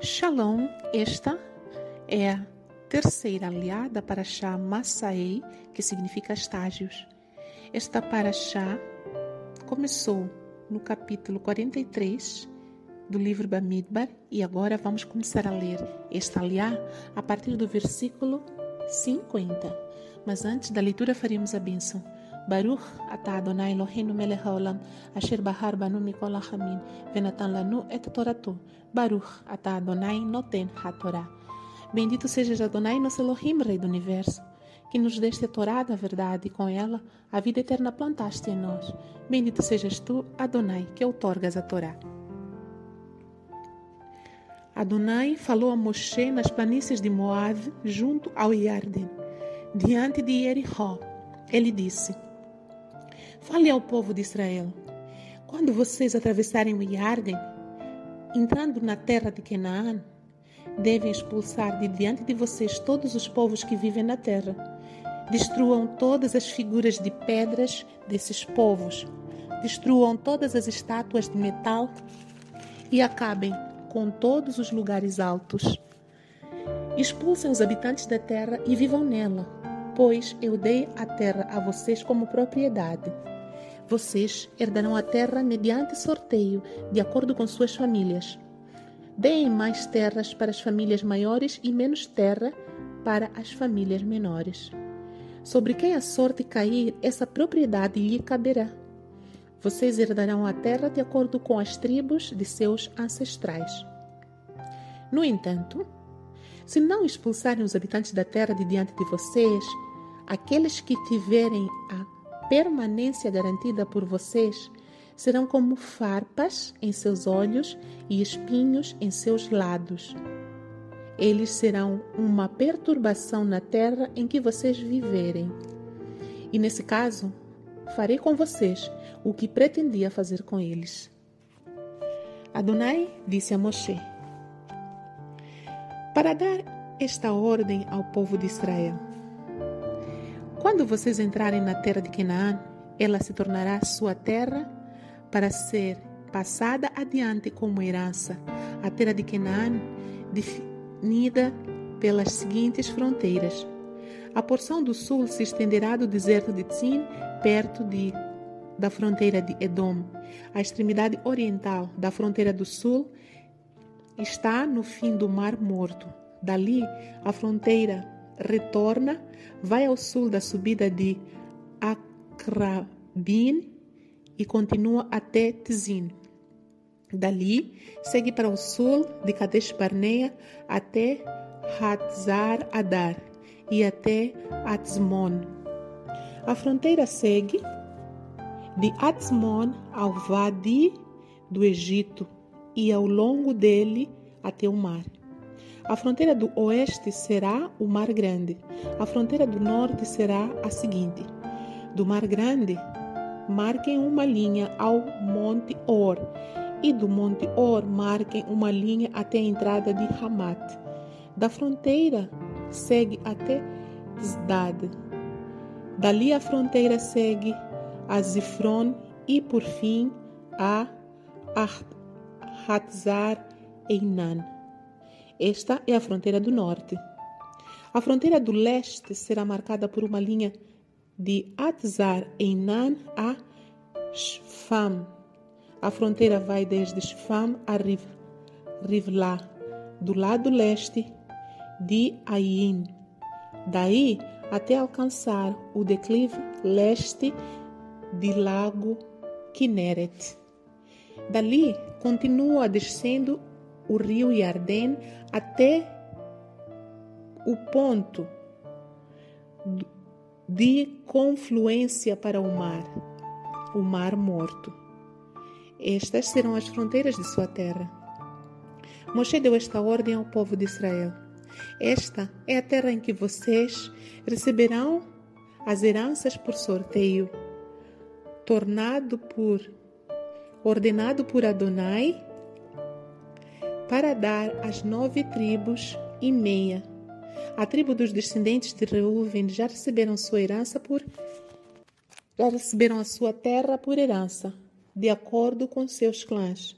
Shalom, esta é a terceira aliada para Shá Massaei, que significa estágios. Esta paraxá começou no capítulo 43 do livro Bamidbar e agora vamos começar a ler esta aliá a partir do versículo 50. Mas antes da leitura faremos a bênção. Ata Adonai Eloheinu melech haolam asher bahar banu mikol hachamin venatan lanu et toratu Baruch ata Adonai noten hatorá Bendito sejas Adonai nosso Elohim, Rei do Universo que nos deste a Torá da verdade e com ela a vida eterna plantaste em nós. Bendito sejas tu, Adonai, que outorgas a Torá. Adonai falou a Moshe nas planícies de Moab, junto ao Yarden, diante de Jericó. Ele disse: Fale ao povo de Israel: quando vocês atravessarem o Yarden, entrando na terra de Canaã, devem expulsar de diante de vocês todos os povos que vivem na terra. Destruam todas as figuras de pedras desses povos. Destruam todas as estátuas de metal e acabem com todos os lugares altos. Expulsem os habitantes da terra e vivam nela, pois eu dei a terra a vocês como propriedade. Vocês herdarão a terra mediante sorteio, de acordo com suas famílias. Deem mais terras para as famílias maiores e menos terra para as famílias menores. Sobre quem a sorte cair, essa propriedade lhe caberá. Vocês herdarão a terra de acordo com as tribos de seus ancestrais. No entanto, se não expulsarem os habitantes da terra de diante de vocês, aqueles que tiverem a permanência garantida por vocês serão como farpas em seus olhos e espinhos em seus lados. Eles serão uma perturbação na terra em que vocês viverem. E nesse caso, farei com vocês o que pretendia fazer com eles. Adonai disse a Moshe: Para dar esta ordem ao povo de Israel, quando vocês entrarem na terra de Canaã, ela se tornará sua terra para ser passada adiante como herança. A terra de Canaã, definida pelas seguintes fronteiras. A porção do sul se estenderá do deserto de Tzin, perto de, da fronteira de Edom. A extremidade oriental da fronteira do sul está no fim do Mar Morto. Dali, a fronteira retorna, vai ao sul da subida de Akrabin e continua até Tzin. Dali, segue para o sul de Kadesh Barnea até Hatzar Adar e até Atzmon. A fronteira segue de Atzmon ao Vadi do Egito e ao longo dele até o mar. A fronteira do oeste será o Mar Grande. A fronteira do norte será a seguinte: do Mar Grande, marquem uma linha ao Monte Or, e do Monte Or marquem uma linha até a entrada de Hamat. Da fronteira segue até Zdad. Dali a fronteira segue a Zifron e por fim a Hatzar Einan. Esta é a fronteira do norte. A fronteira do leste será marcada por uma linha de Atzar Einan a Shfam. A fronteira vai desde Shfam a Riv, Rivlá, do lado leste de Ain. Daí até alcançar o declive leste de Lago Kinneret. Dali continua descendo o rio Yarden até o ponto de confluência para o mar, o Mar Morto. Estas serão as fronteiras de sua terra. Moshe deu esta ordem ao povo de Israel. Esta é a terra em que vocês receberão as heranças por sorteio, tornado por ordenado por Adonai para dar às nove tribos e meia. A tribo dos descendentes de Reuven já receberam sua herança por já receberam a sua terra por herança, de acordo com seus clãs.